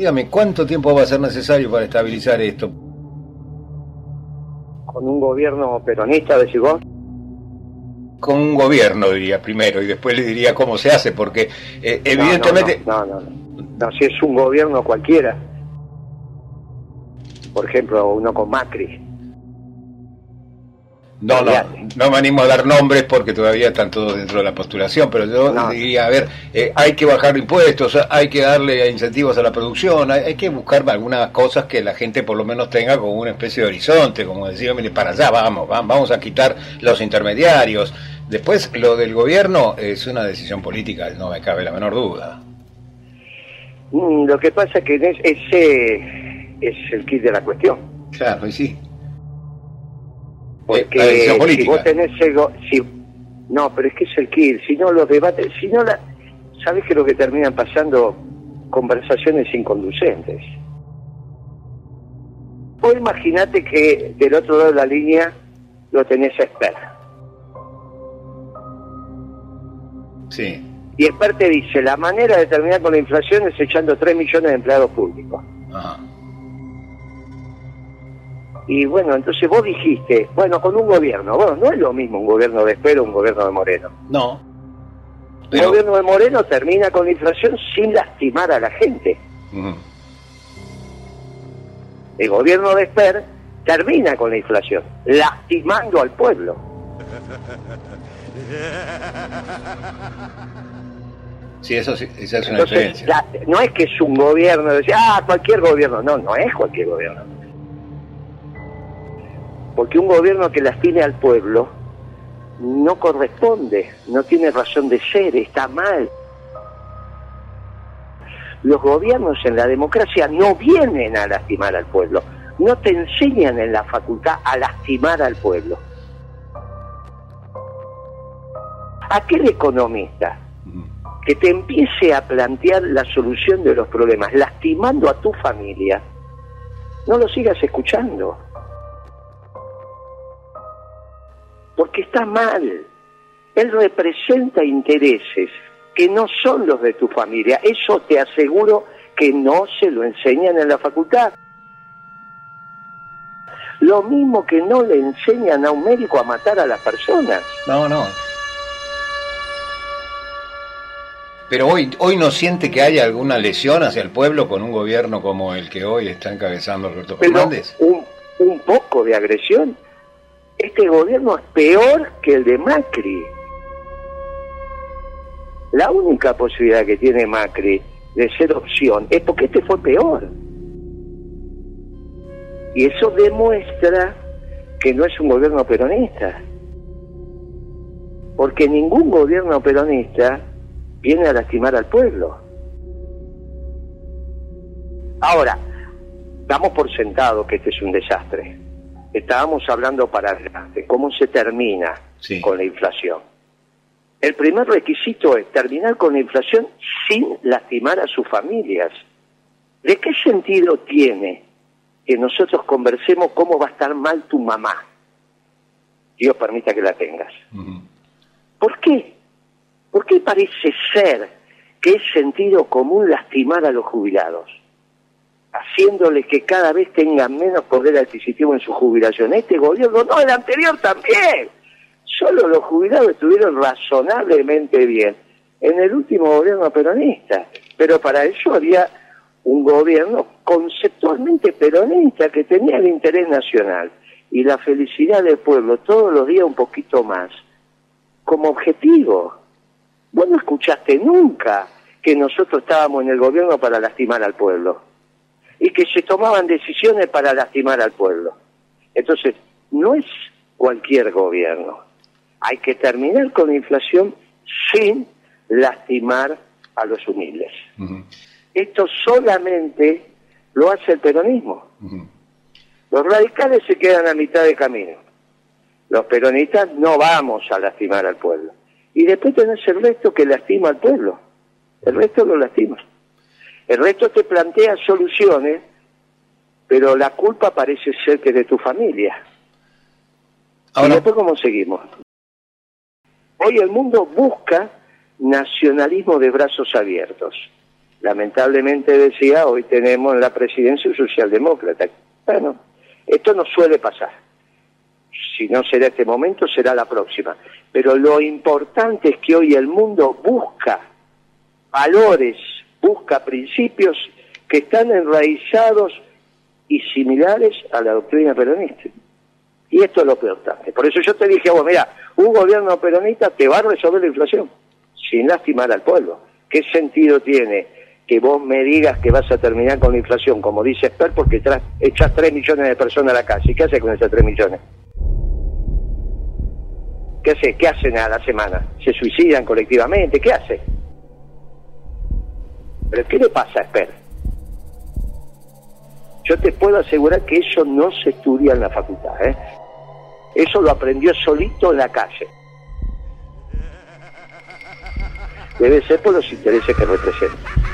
Dígame, ¿cuánto tiempo va a ser necesario para estabilizar esto? Con un gobierno peronista, decís vos. Con un gobierno, diría primero, y después le diría cómo se hace, porque eh, evidentemente... No no, no, no, si es un gobierno cualquiera. Por ejemplo, uno con Macri no, no, no me animo a dar nombres porque todavía están todos dentro de la postulación, pero yo diría, a ver, eh, hay que bajar impuestos, hay que darle incentivos a la producción, hay, que buscar algunas cosas que la gente por lo menos tenga como una especie de horizonte, como decir, mire, para allá vamos, vamos a quitar los intermediarios. Después, lo del gobierno es una decisión política, no me cabe la menor duda. Mm, lo que pasa es que ese es el kit de la cuestión. Claro, y sí. Porque si vos tenés ego, si, no, pero es que es el kill, si no los debates, si no la, ¿sabes que lo que terminan pasando? Conversaciones inconducentes. O imagínate que del otro lado de la línea lo tenés a Esper. Sí. Y Esper te dice, la manera de terminar con la inflación es echando 3 millones de empleados públicos. Ajá. Y bueno, entonces vos dijiste, bueno, con un gobierno, bueno, no es lo mismo un gobierno de espero un gobierno de Moreno. No. El gobierno de Moreno termina con la inflación sin lastimar a la gente. El gobierno de Esper termina con la inflación, lastimando al pueblo. Sí, eso sí, esa es una diferencia. no es que es un gobierno, decía, ah, cualquier gobierno. No, no es cualquier gobierno porque un gobierno que lastime al pueblo no corresponde, no tiene razón de ser, está mal. Los gobiernos en la democracia no vienen a lastimar al pueblo, no te enseñan en la facultad a lastimar al pueblo. Aquel economista que te empiece a plantear la solución de los problemas lastimando a tu familia, no lo sigas escuchando. Porque está mal. Él representa intereses que no son los de tu familia. Eso te aseguro que no se lo enseñan en la facultad. Lo mismo que no le enseñan a un médico a matar a las personas. No, no. Pero hoy, hoy no siente que haya alguna lesión hacia el pueblo con un gobierno como el que hoy está encabezando Roberto Fernández. Un, un poco de agresión este gobierno es peor que el de Macri. La única posibilidad que tiene Macri de ser opción es porque este fue peor. Y eso demuestra que no es un gobierno peronista. Porque ningún gobierno peronista viene a lastimar al pueblo. Ahora, damos por sentado que este es un desastre estábamos hablando para adelante, cómo se termina con la inflación. El primer requisito es terminar con la inflación sin lastimar a sus familias. ¿De qué sentido tiene que nosotros conversemos cómo va a estar mal tu mamá? Dios permita que la tengas. ¿Por qué? ¿Por qué parece ser que es sentido común lastimar a los jubilados? Haciéndoles que cada vez tengan menos poder adquisitivo en su jubilación. Este gobierno, no, el anterior también. Solo los jubilados estuvieron razonablemente bien en el último gobierno peronista. Pero para eso había un gobierno conceptualmente peronista que tenía el interés nacional y la felicidad del pueblo todos los días un poquito más como objetivo. Vos no escuchaste nunca que nosotros estábamos en el gobierno para lastimar al pueblo y que se tomaban decisiones para lastimar al pueblo. Entonces, no es cualquier gobierno. Hay que terminar con la inflación sin lastimar a los humildes. Esto solamente lo hace el peronismo. Los radicales se quedan a mitad de camino. Los peronistas no vamos a lastimar al pueblo. Y después tenés el resto que lastima al pueblo. El resto lo lastima. El resto te plantea soluciones, pero la culpa parece ser que es de tu familia. Ahora, ¿Y después cómo seguimos? Hoy el mundo busca nacionalismo de brazos abiertos. Lamentablemente decía, hoy tenemos en la presidencia un socialdemócrata. Bueno, esto no suele pasar. Si no será este momento, será la próxima. Pero lo importante es que hoy el mundo busca valores, busca principios que están enraizados y similares a la doctrina peronista. Y esto es lo importante. Por eso yo te dije a mira, un gobierno peronista te va a resolver la inflación, sin lastimar al pueblo. ¿Qué sentido tiene que vos me digas que vas a terminar con la inflación, como dice Esper, porque echas 3 millones de personas a la calle? ¿Qué haces con esos 3 millones? ¿Qué hace? ¿Qué hacen a la semana? ¿Se suicidan colectivamente? ¿Qué hace? ¿Pero qué le pasa a Esper? Yo te puedo asegurar que eso no se estudia en la facultad. ¿eh? Eso lo aprendió solito en la calle. Debe ser por los intereses que representa.